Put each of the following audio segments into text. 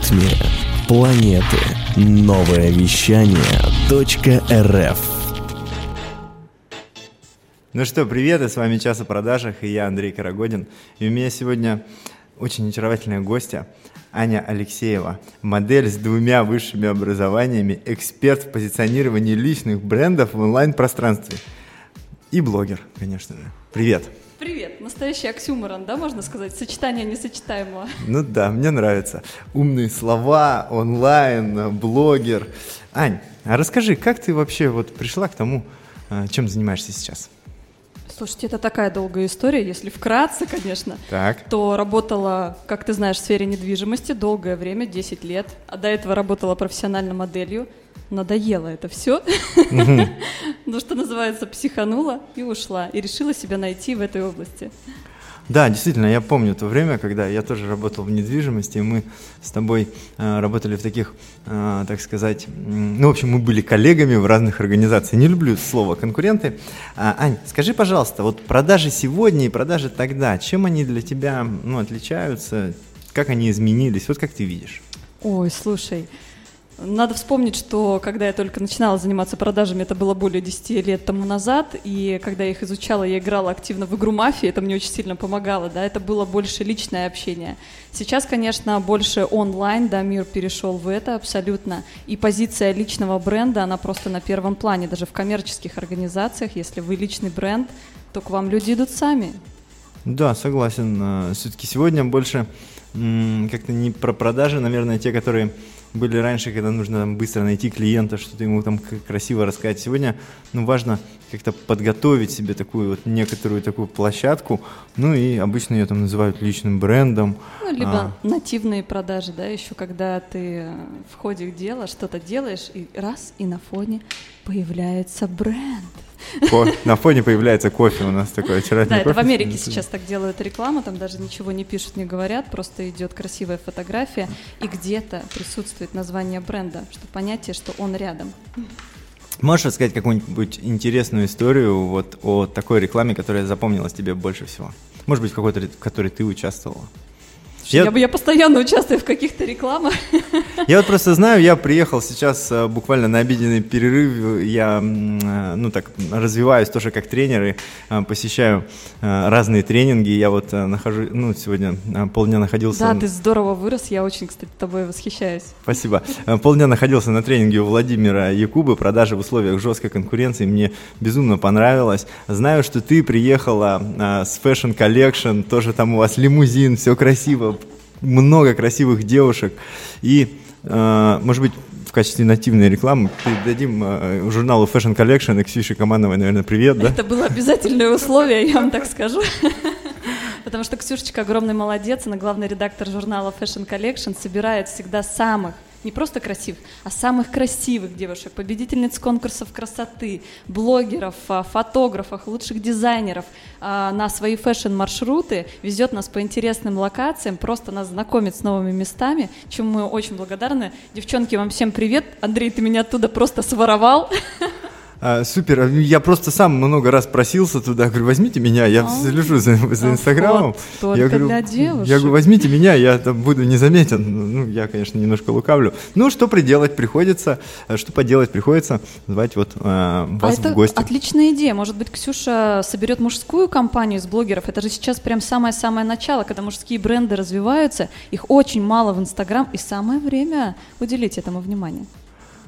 ритме планеты. Новое вещание .рф Ну что, привет, и с вами «Час о продажах», и я Андрей Карагодин. И у меня сегодня очень очаровательная гостья Аня Алексеева, модель с двумя высшими образованиями, эксперт в позиционировании личных брендов в онлайн-пространстве и блогер, конечно же. Привет! Привет, настоящий оксюморон, да, можно сказать, сочетание несочетаемого. Ну да, мне нравится. Умные слова, онлайн, блогер. Ань, а расскажи, как ты вообще вот пришла к тому, а, чем занимаешься сейчас? Слушайте, это такая долгая история, если вкратце, конечно, Так. то работала, как ты знаешь, в сфере недвижимости долгое время, 10 лет, а до этого работала профессиональной моделью, надоело это все, ну что называется, психанула и ушла, и решила себя найти в этой области. Да, действительно, я помню то время, когда я тоже работал в недвижимости, и мы с тобой э, работали в таких, э, так сказать, ну, в общем, мы были коллегами в разных организациях. Не люблю слово конкуренты. А, Ань, скажи, пожалуйста, вот продажи сегодня и продажи тогда, чем они для тебя ну, отличаются, как они изменились, вот как ты видишь? Ой, слушай, надо вспомнить, что когда я только начинала заниматься продажами, это было более 10 лет тому назад, и когда я их изучала, я играла активно в игру «Мафия», это мне очень сильно помогало, да, это было больше личное общение. Сейчас, конечно, больше онлайн, да, мир перешел в это абсолютно, и позиция личного бренда, она просто на первом плане, даже в коммерческих организациях, если вы личный бренд, то к вам люди идут сами. Да, согласен. Все-таки сегодня больше как-то не про продажи, наверное, те, которые были раньше, когда нужно там быстро найти клиента, что-то ему там красиво рассказать. Сегодня, ну, важно как-то подготовить себе такую вот некоторую такую площадку, ну и обычно ее там называют личным брендом. Ну, либо А. нативные продажи, да, еще когда ты в ходе дела что-то делаешь, и раз, и на фоне появляется бренд. Ко- На фоне появляется кофе у нас такой Да, очаровательный это в кофе. Америке сейчас так делают рекламу, там даже ничего не пишут, не говорят, просто идет красивая фотография, и где-то присутствует название бренда, что понятие, что он рядом. Можешь рассказать какую-нибудь интересную историю вот о такой рекламе, которая запомнилась тебе больше всего? Может быть, какой-то, в которой ты участвовала? Я, я постоянно участвую в каких-то рекламах. Я вот просто знаю, я приехал сейчас э, буквально на обеденный перерыв, я, э, ну так, развиваюсь тоже как тренер и э, посещаю разные тренинги. Я вот нахожу, ну, сегодня полдня находился... Да, ты здорово вырос, я очень, кстати, тобой восхищаюсь. Спасибо. Полдня находился на тренинге у Владимира Якубы «Продажи в условиях жесткой конкуренции». Мне безумно понравилось. Знаю, что ты приехала с Fashion Collection, тоже там у вас лимузин, все красиво, много красивых девушек. И, э, может быть, в качестве нативной рекламы передадим э, журналу Fashion Collection и Ксюше Камановой, наверное, привет, да? Это было обязательное условие, я вам так скажу. Потому что Ксюшечка огромный молодец, она главный редактор журнала Fashion Collection, собирает всегда самых не просто красивых, а самых красивых девушек, победительниц конкурсов красоты, блогеров, а, фотографов, лучших дизайнеров а, на свои фэшн-маршруты, везет нас по интересным локациям, просто нас знакомит с новыми местами, чему мы очень благодарны. Девчонки, вам всем привет. Андрей, ты меня оттуда просто своровал. А, супер, я просто сам много раз просился туда, говорю, возьмите меня, я А, слежу за, за а Инстаграмом. вот я говорю, для девушек. Я говорю, возьмите меня, я там буду незаметен. Ну, я, конечно, немножко лукавлю. Ну, что приделать приходится, что поделать приходится, звать вот э, вас а это в гости. отличная идея. Может быть, Ксюша соберет мужскую компанию из блогеров. Это же сейчас прям самое-самое начало, когда мужские бренды развиваются. Их очень мало в Инстаграм, и самое время уделить этому внимание.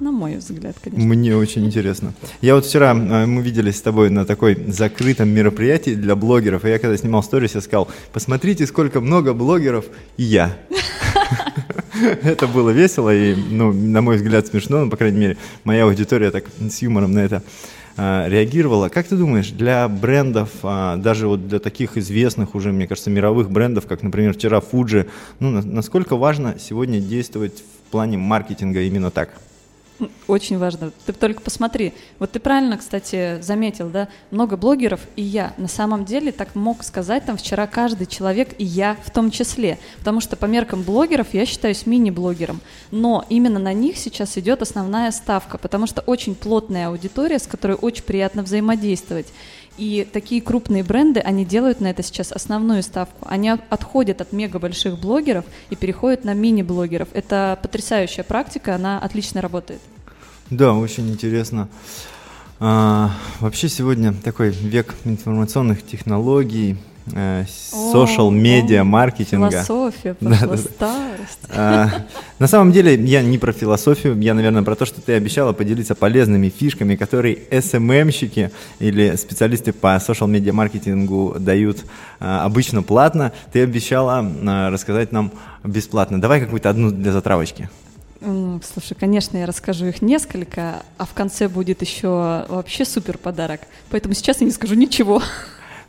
На мой взгляд, конечно. Мне очень интересно. Я вот вчера, э, мы виделись с тобой на такой закрытом мероприятии для блогеров, и я когда снимал сторис, я сказал, посмотрите, сколько много блогеров, и я. Это было весело и, ну, на мой взгляд, смешно, ну, по крайней мере, моя аудитория так с юмором на это а, реагировала. Как ты думаешь, для брендов, а, даже вот для таких известных уже, мне кажется, мировых брендов, как, например, вчера Fuji, ну, на- насколько важно сегодня действовать в плане маркетинга именно так? Очень важно. Ты только посмотри. Вот ты правильно, кстати, заметил, да? Много блогеров и я. На самом деле так мог сказать там вчера каждый человек и я в том числе. Потому что по меркам блогеров я считаюсь мини-блогером. Но именно на них сейчас идет основная ставка, потому что очень плотная аудитория, с которой очень приятно взаимодействовать. И такие крупные бренды, они делают на это сейчас основную ставку. Они от- отходят от мега больших блогеров и переходят на мини-блогеров. Это потрясающая практика, она отлично работает. Да, очень интересно. А, вообще сегодня такой век информационных технологий, social медиа маркетинга. Философия пошла, старость. А, На самом деле я не про философию, я, наверное, про то, что ты обещала поделиться полезными фишками, которые SMM-щики или специалисты по social медиа маркетингу дают а, обычно платно. Ты обещала а, рассказать нам бесплатно. Давай какую-то одну для затравочки. Слушай, конечно, я расскажу их несколько, а в конце будет еще вообще супер подарок. Поэтому сейчас я не скажу ничего.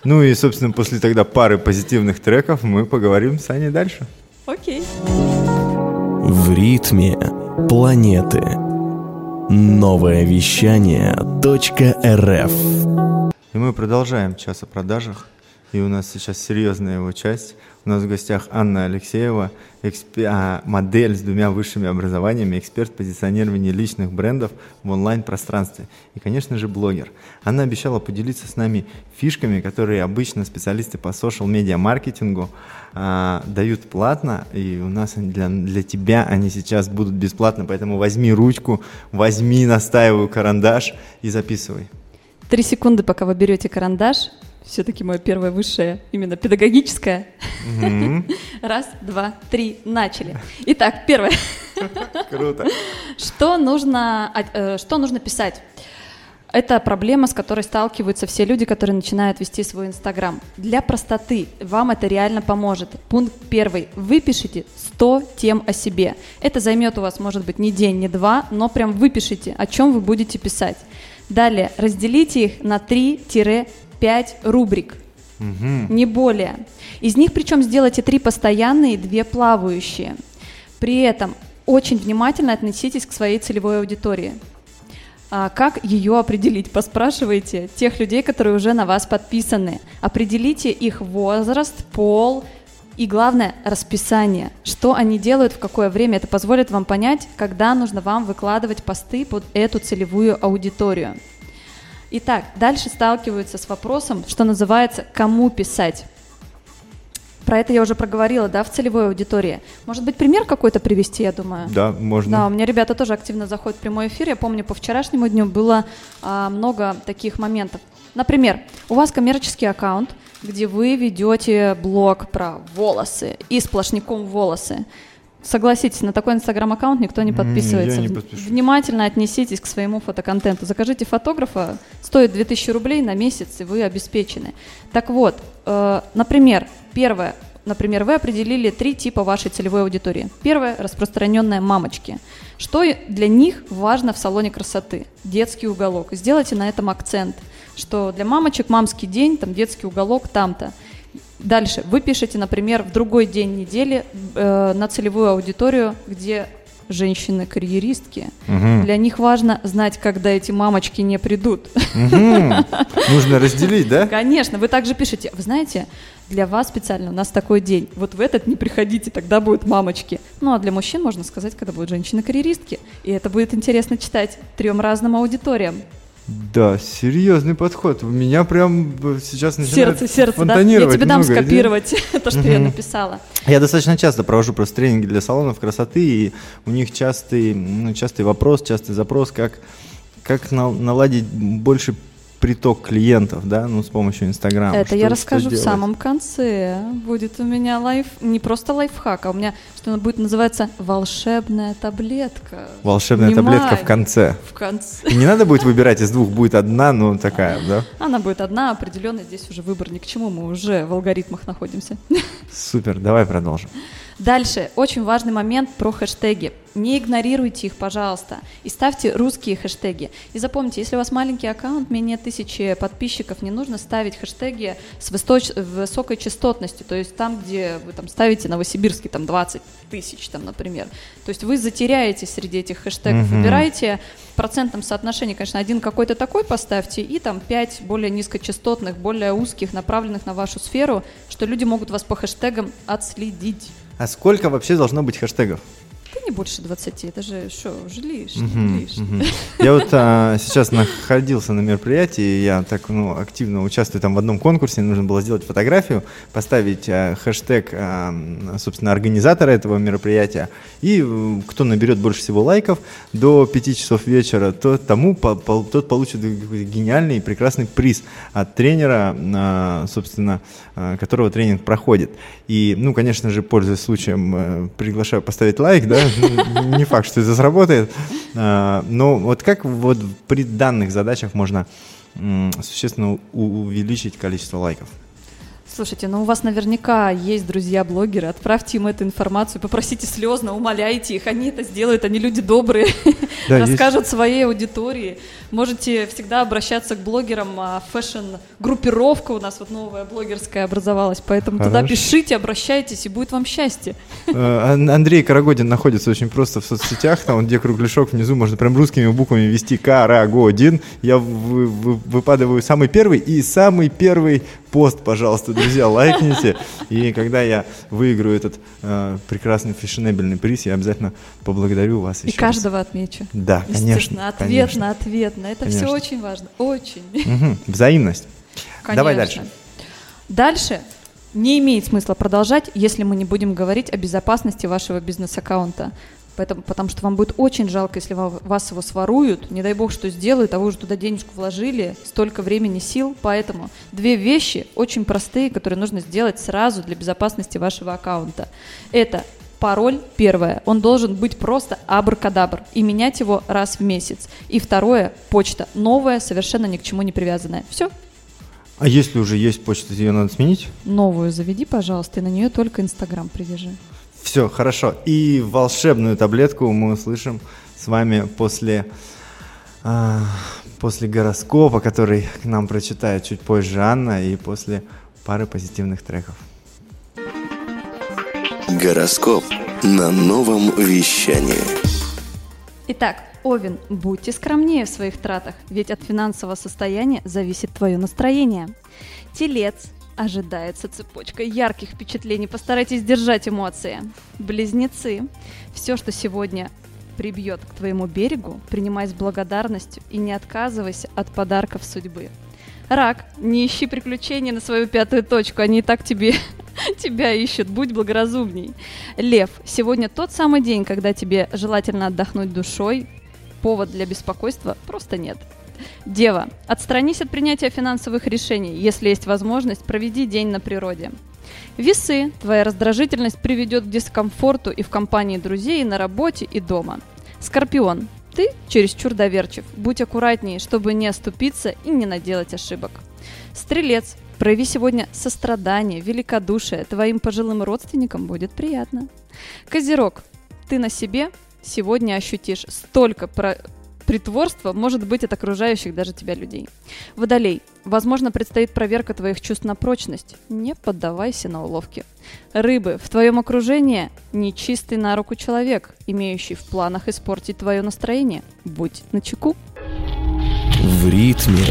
Ну и, собственно, после тогда пары позитивных треков мы поговорим с Аней дальше. Окей. В ритме планеты. Новое вещание .рф И мы продолжаем час о продажах. И у нас сейчас серьезная его часть. У нас в гостях Анна Алексеева, экспе- а, модель с двумя высшими образованиями, эксперт позиционирования личных брендов в онлайн-пространстве. И, конечно же, блогер. Она обещала поделиться с нами фишками, которые обычно специалисты по social-медиа маркетингу а, дают платно, и у нас для, для тебя они сейчас будут бесплатно, поэтому возьми ручку, возьми, настаиваю, карандаш и записывай. Три секунды, пока вы берете карандаш. Все-таки мое первое высшее, именно педагогическое. Мгм. Раз, два, три, начали. Итак, первое. Круто. Что нужно, а, э, что нужно писать? Это проблема, с которой сталкиваются все люди, которые начинают вести свой Инстаграм. Для простоты вам это реально поможет. Пункт первый. Выпишите 100 тем о себе. Это займет у вас, может быть, не день, не два, но прям выпишите, о чем вы будете писать. Далее, разделите их на 3-5 рубрик Мгм. не более. Из них причем сделайте три постоянные и две плавающие. При этом очень внимательно относитесь к своей целевой аудитории. А как ее определить? Поспрашивайте тех людей, которые уже на вас подписаны. Определите их возраст, пол и, главное, расписание. Что они делают, в какое время. Это позволит вам понять, когда нужно вам выкладывать посты под эту целевую аудиторию. Итак, дальше сталкиваются с вопросом, что называется «кому писать?». Про это я уже проговорила, да, в целевой аудитории. Может быть, пример какой-то привести, я думаю? Да, можно. Да, у меня ребята тоже активно заходят в прямой эфир. Я помню, по вчерашнему дню было а, много таких моментов. Например, у вас коммерческий аккаунт, где вы ведете блог про волосы и сплошняком волосы. Согласитесь, на такой инстаграм-аккаунт никто не подписывается. я не подпишусь. Внимательно отнеситесь к своему фотоконтенту. Закажите фотографа, стоит 2000 рублей на месяц, и вы обеспечены. Так вот, э, например, первое, например, вы определили три типа вашей целевой аудитории. Первое – распространенные мамочки. Что для них важно в салоне красоты? Детский уголок. Сделайте на этом акцент, что для мамочек мамский день, там детский уголок там-то. Дальше. Вы пишете, например, в другой день недели э, на целевую аудиторию, где женщины-карьеристки. Мгм. Для них важно знать, когда эти мамочки не придут. Мгм. Нужно разделить, да? Конечно, вы также пишете, вы знаете, для вас специально у нас такой день. Вот в этот не приходите, тогда будут мамочки. Ну а для мужчин можно сказать, когда будут женщины-карьеристки. И это будет интересно читать трем разным аудиториям. Да, серьезный подход. У меня прям э, сейчас начинает Сердце, сердце, да? Я фонтанировать тебе дам много скопировать то, что я написала. Я достаточно часто провожу просто тренинги для салонов красоты, и у них частый, ну, частый вопрос, частый запрос, как, как на- наладить больше приток клиентов, да, ну, с помощью Инстаграма. Это Что- я расскажу в самом конце. Будет у меня лайф, не просто лайфхак, а у меня, что будет называться волшебная таблетка. Волшебная Внимание! таблетка в конце. В конце. И не надо будет выбирать из двух, будет одна, ну, такая, да? Она будет одна, определенная, здесь уже выбор ни к чему, мы уже в алгоритмах находимся. Супер, давай продолжим. Дальше, очень важный момент про хэштеги. Не игнорируйте их, пожалуйста, и ставьте русские хэштеги. И запомните, если у вас маленький аккаунт, менее тысячи подписчиков, не нужно ставить хэштеги с высоч- высокой частотностью, то есть там, где вы там ставите Новосибирский, там 20 тысяч, там, например. То есть вы затеряетесь среди этих хэштегов. Мгм. Выбирайте в процентном соотношении, конечно, один какой-то такой поставьте, и там 5 более низкочастотных, более узких, направленных на вашу сферу, что люди могут вас по хэштегам отследить. А сколько вообще должно быть хэштегов? Да не больше 20? Это же что, уже лишнее, лишнее. Я вот а, сейчас находился на мероприятии, я так ну, активно участвую там в одном конкурсе, нужно было сделать фотографию, поставить а, хэштег, а, собственно, организатора этого мероприятия, и э, кто наберет больше всего лайков до 5 часов вечера, то тому по, по, тот получит гениальный и прекрасный приз от тренера, а, собственно, а, которого тренинг проходит. И, ну, конечно же, пользуясь случаем, э, приглашаю поставить лайк, да, не факт, что это сработает, а, но вот как вот при данных задачах можно существенно увеличить количество лайков? Слушайте, ну у вас наверняка есть друзья-блогеры, отправьте им эту информацию, попросите слезно, умоляйте их, они это сделают, они люди добрые, да, расскажут есть... своей аудитории. Можете всегда обращаться к блогерам, а fashion-группировка у нас вот новая блогерская образовалась, поэтому Хорошо. туда пишите, обращайтесь, и будет вам счастье. Э, Андрей Карагодин находится очень просто в соцсетях, там где кругляшок внизу, можно прям русскими буквами ввести Карагодин. Я выпадываю самый первый и самый первый пост, пожалуйста, друзья, лайкните. И когда я выиграю этот э, прекрасный фешенебельный приз, я обязательно поблагодарю вас И каждого раз. отмечу. Да, конечно. Ответ конечно. на ответ на это конечно. все очень важно, очень. Угу. Взаимность. Конечно. Давай дальше. Дальше не имеет смысла продолжать, если мы не будем говорить о безопасности вашего бизнес-аккаунта. Поэтому, потому что вам будет очень жалко, если вас его своруют, не дай бог, что сделают, а вы уже туда денежку вложили, столько времени, сил. Поэтому две вещи очень простые, которые нужно сделать сразу для безопасности вашего аккаунта. Это пароль, первое, он должен быть просто абракадабр и менять его раз в месяц. И второе, почта, новая, совершенно ни к чему не привязанная. Все. А если уже есть почта, ее надо сменить? Новую заведи, пожалуйста, и на нее только Инстаграм привяжи. Все, хорошо. И волшебную таблетку мы услышим с вами после, э, после гороскопа, который к нам прочитает чуть позже Анна, и после пары позитивных треков. Гороскоп на новом вещании. Итак, Овен, будьте скромнее в своих тратах, ведь от финансового состояния зависит твое настроение. Телец, Ожидается цепочка ярких впечатлений. Постарайтесь держать эмоции. Близнецы. Все, что сегодня прибьет к твоему берегу, принимай с благодарностью и не отказывайся от подарков судьбы. Рак, не ищи приключений на свою пятую точку, они и так тебе, тебя ищут, будь благоразумней. Лев, сегодня тот самый день, когда тебе желательно отдохнуть душой, повод для беспокойства просто нет. Дева, отстранись от принятия финансовых решений. Если есть возможность, проведи день на природе. Весы. Твоя раздражительность приведет к дискомфорту и в компании друзей, и на работе, и дома. Скорпион. Ты чересчур доверчив. Будь аккуратнее, чтобы не оступиться и не наделать ошибок. Стрелец. Прояви сегодня сострадание, великодушие. Твоим пожилым родственникам будет приятно. Козерог. Ты на себе сегодня ощутишь столько про притворство может быть от окружающих даже тебя людей. Водолей. Возможно, предстоит проверка твоих чувств на прочность. Не поддавайся на уловки. Рыбы. В твоем окружении нечистый на руку человек, имеющий в планах испортить твое настроение. Будь начеку. В ритме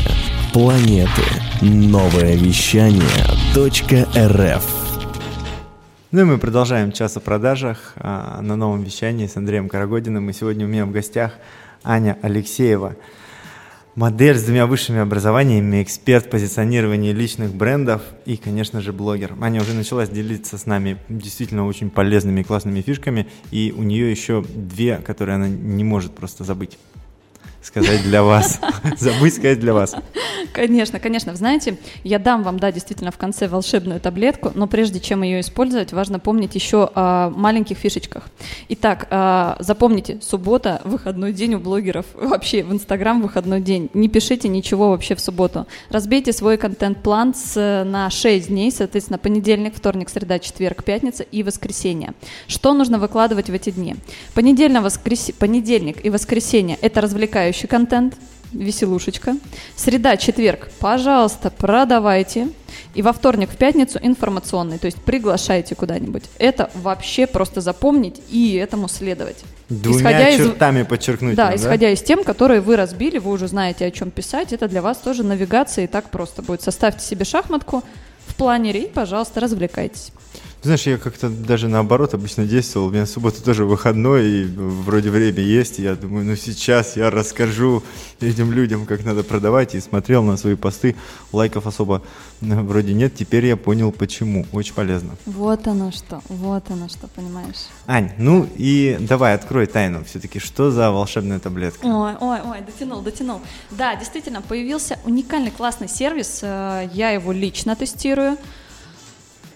планеты. Новое вещание. .рф ну и мы продолжаем час о продажах а, на новом вещании с Андреем Карагодиным. И сегодня у меня в гостях Аня Алексеева. Модель с двумя высшими образованиями, эксперт позиционирования личных брендов и, конечно же, блогер. Аня уже началась делиться с нами действительно очень полезными и классными фишками, и у нее еще две, которые она не может просто забыть сказать для вас. Забыть сказать для вас. Конечно, конечно. Вы знаете, я дам вам, да, действительно в конце волшебную таблетку, но прежде чем ее использовать, важно помнить еще о маленьких фишечках. Итак, а, запомните, суббота – выходной день у блогеров. Вообще, в Инстаграм – выходной день. Не пишите ничего вообще в субботу. Разбейте свой контент-план на 6 дней, соответственно, понедельник, вторник, среда, четверг, пятница и воскресенье. Что нужно выкладывать в эти дни? Понедельник, воскрес... понедельник и воскресенье – это развлекающий контент – веселушечка. Среда, четверг, пожалуйста, продавайте. И во вторник, в пятницу информационный, то есть приглашайте куда-нибудь. Это вообще просто запомнить и этому следовать. Двумя исходя чертами из, подчеркнуть. Да, да, исходя из тем, которые вы разбили, вы уже знаете, о чем писать. Это для вас тоже навигация и так просто будет. Составьте себе шахматку в планере и, пожалуйста, развлекайтесь. Знаешь, я как-то даже наоборот обычно действовал. У меня суббота тоже выходной, и вроде время есть. И я думаю, ну сейчас я расскажу этим людям, как надо продавать. И смотрел на свои посты, лайков особо э, вроде нет. Теперь я понял, почему. Очень полезно. Вот оно что, вот оно что, понимаешь. Ань, ну и давай, открой тайну все-таки. Что за волшебная таблетка? Ой, ой, ой, дотянул, дотянул. Да, действительно, появился уникальный классный сервис. э, Я его лично тестирую.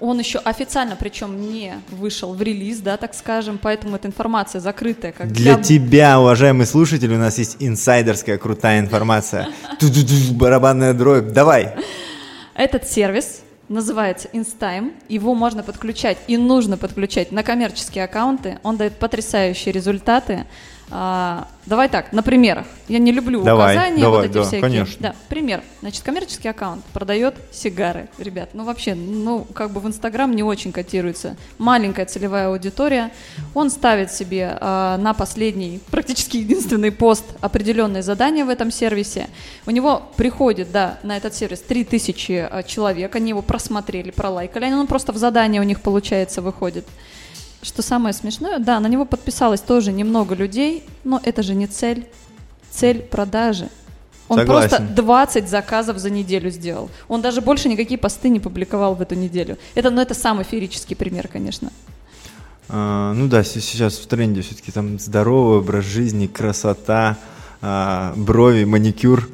Он еще официально, причем не вышел в релиз, да, так скажем, поэтому эта информация закрытая. Как Для тебя, уважаемый слушатель, у нас есть инсайдерская крутая информация. Барабанная дробь. Давай. Этот сервис называется InStime. Его можно подключать и нужно подключать на коммерческие аккаунты. Он дает потрясающие результаты. А, давай так, на примерах. Я не люблю Давай, указания давай, вот эти да, всякие. конечно. Да, пример. Значит, коммерческий аккаунт продает сигары, ребят. Ну вообще, ну как бы в Инстаграм не очень котируется. Маленькая целевая аудитория. Он ставит себе а, на последний, практически единственный пост определенные задания в этом сервисе. У него приходит, да, на этот сервис 3000 а, человек. Они его просмотрели, пролайкали. Он просто в задание у них, получается, выходит. Что самое смешное, да, на него подписалось тоже немного людей, но это же не цель. Цель продажи. Он Согласен. просто 20 заказов за неделю сделал. Он даже больше никакие посты не публиковал в эту неделю. Это, ну, это самый феерический пример, конечно. А, ну да, сейчас в тренде все-таки там здоровый образ жизни, красота, а, брови, маникюр.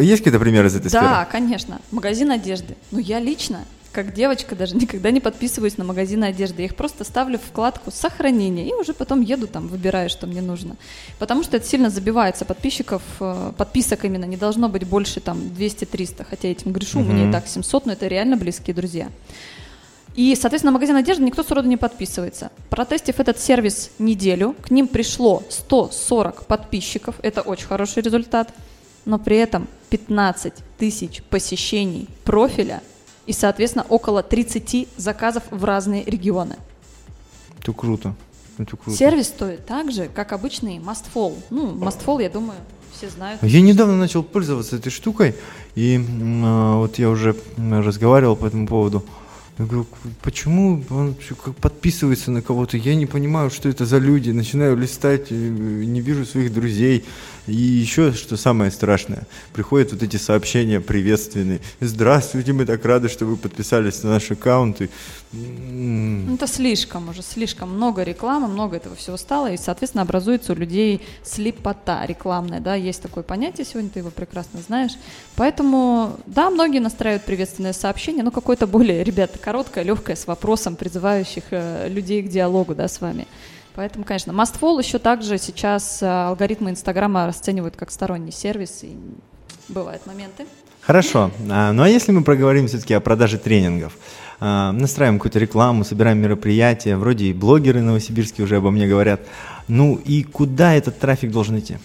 Есть какие-то примеры из этой Да, сферы? конечно. Магазин одежды. Ну, я лично, как девочка, даже никогда не подписываюсь на магазины одежды. Я их просто ставлю в вкладку сохранения и уже потом еду там, выбираю, что мне нужно. Потому что это сильно забивается подписчиков, э, подписок именно не должно быть больше там 200-300, хотя этим грешу, меня Мгм. и так 700, но это реально близкие друзья. И, соответственно, магазин одежды никто сроду не подписывается. Протестив этот сервис неделю, к ним пришло 140 подписчиков, это очень хороший результат, но при этом 15 тысяч посещений профиля и, соответственно, около 30 заказов в разные регионы. Это круто. Это круто. Сервис стоит так же, как обычный Mastfall. Ну, Mastfall, я думаю, все знают. Я недавно начал пользоваться этой штукой, и а, вот я уже разговаривал по этому поводу. Я говорю, почему он подписывается на кого-то? Я не понимаю, что это за люди. Начинаю листать, э, не вижу своих друзей. И еще, что самое страшное, приходят вот эти сообщения приветственные. Здравствуйте, мы так рады, что вы подписались на наш аккаунт. И, м, Ну, Это слишком уже, слишком много рекламы, много этого всего стало, и, соответственно, образуется у людей слепота рекламная, да, есть такое понятие сегодня, ты его прекрасно знаешь. Поэтому, да, многие настраивают приветственное сообщение, но какое-то более, ребята, короткое, легкое, с вопросом, призывающих э, людей к диалогу, да, с вами. Поэтому, конечно, Mastfall еще также сейчас э, алгоритмы Инстаграма расценивают как сторонний сервис, и бывают моменты. Хорошо. А, ну а если мы проговорим все-таки о продаже тренингов? А, настраиваем какую-то рекламу, собираем мероприятия, вроде и блогеры новосибирские уже обо мне говорят. Ну и куда этот трафик должен идти?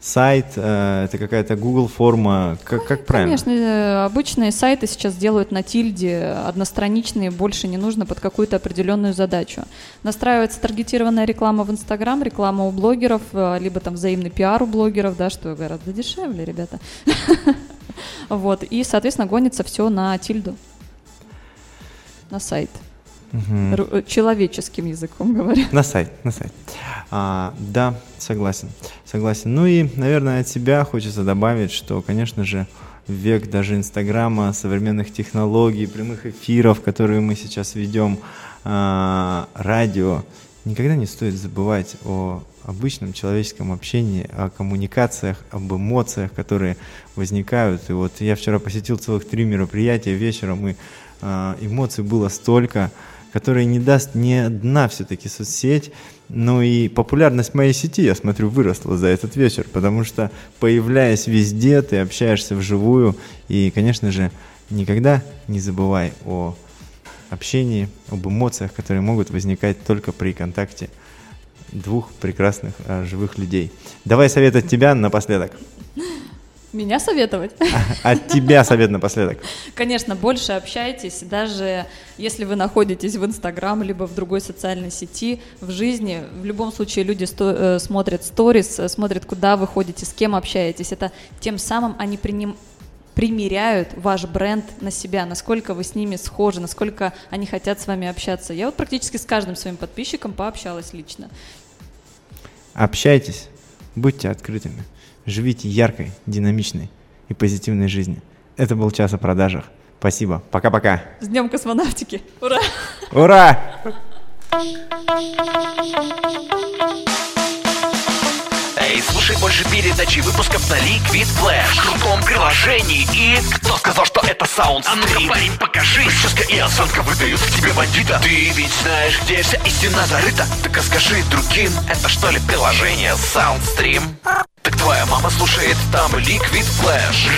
Сайт, э, это какая-то Google форма, как, как правильно? Конечно, э, обычные сайты сейчас делают на тильде, одностраничные, больше не нужно под какую-то определенную задачу. Настраивается таргетированная реклама в Инстаграм, реклама у блогеров, э, либо там взаимный пиар у блогеров, да, что гораздо дешевле, ребята. Вот, и, соответственно, гонится все на тильду, на сайт. Э, Человеческим языком говоря. На сайт, на сайт. А, да, согласен, согласен. Ну и, наверное, от себя хочется добавить, что, конечно же, век даже Инстаграма, современных технологий, прямых эфиров, которые мы сейчас ведем, а, радио, никогда не стоит забывать о обычном человеческом общении, о коммуникациях, об эмоциях, которые возникают. И вот я вчера посетил целых три мероприятия вечером, и а, эмоций было столько, которые не даст ни одна все-таки соцсеть. Ну и популярность моей сети, я смотрю, выросла за этот вечер, потому что, появляясь везде, ты общаешься вживую. И, конечно же, никогда не забывай о общении, об эмоциях, которые могут возникать только при контакте двух прекрасных а, живых людей. Давай совет от тебя напоследок. Меня советовать? От тебя совет напоследок. Конечно, больше общайтесь, даже если вы находитесь в Инстаграм, либо в другой социальной сети, в жизни. В любом случае люди сто- э, смотрят сторис, э, смотрят, куда вы ходите, с кем общаетесь. Это тем самым они приним... примеряют ваш бренд на себя, насколько вы с ними схожи, насколько они хотят с вами общаться. Я вот практически с каждым своим подписчиком пообщалась лично. Общайтесь, будьте открытыми, живите яркой, динамичной и позитивной жизнью. Это был час о продажах. Спасибо. Пока-пока. С Днем космонавтики. Ура! Ура! Эй, слушай больше передачи выпусков на Liquid Flash В крутом приложении и... Кто сказал, что это саунд А ну-ка, парень, покажи Прическа и осанка выдают в тебе бандита Ты ведь знаешь, где вся истина зарыта Так а скажи другим, это что ли приложение Soundstream? Так твоя мама слушает там Liquid Flash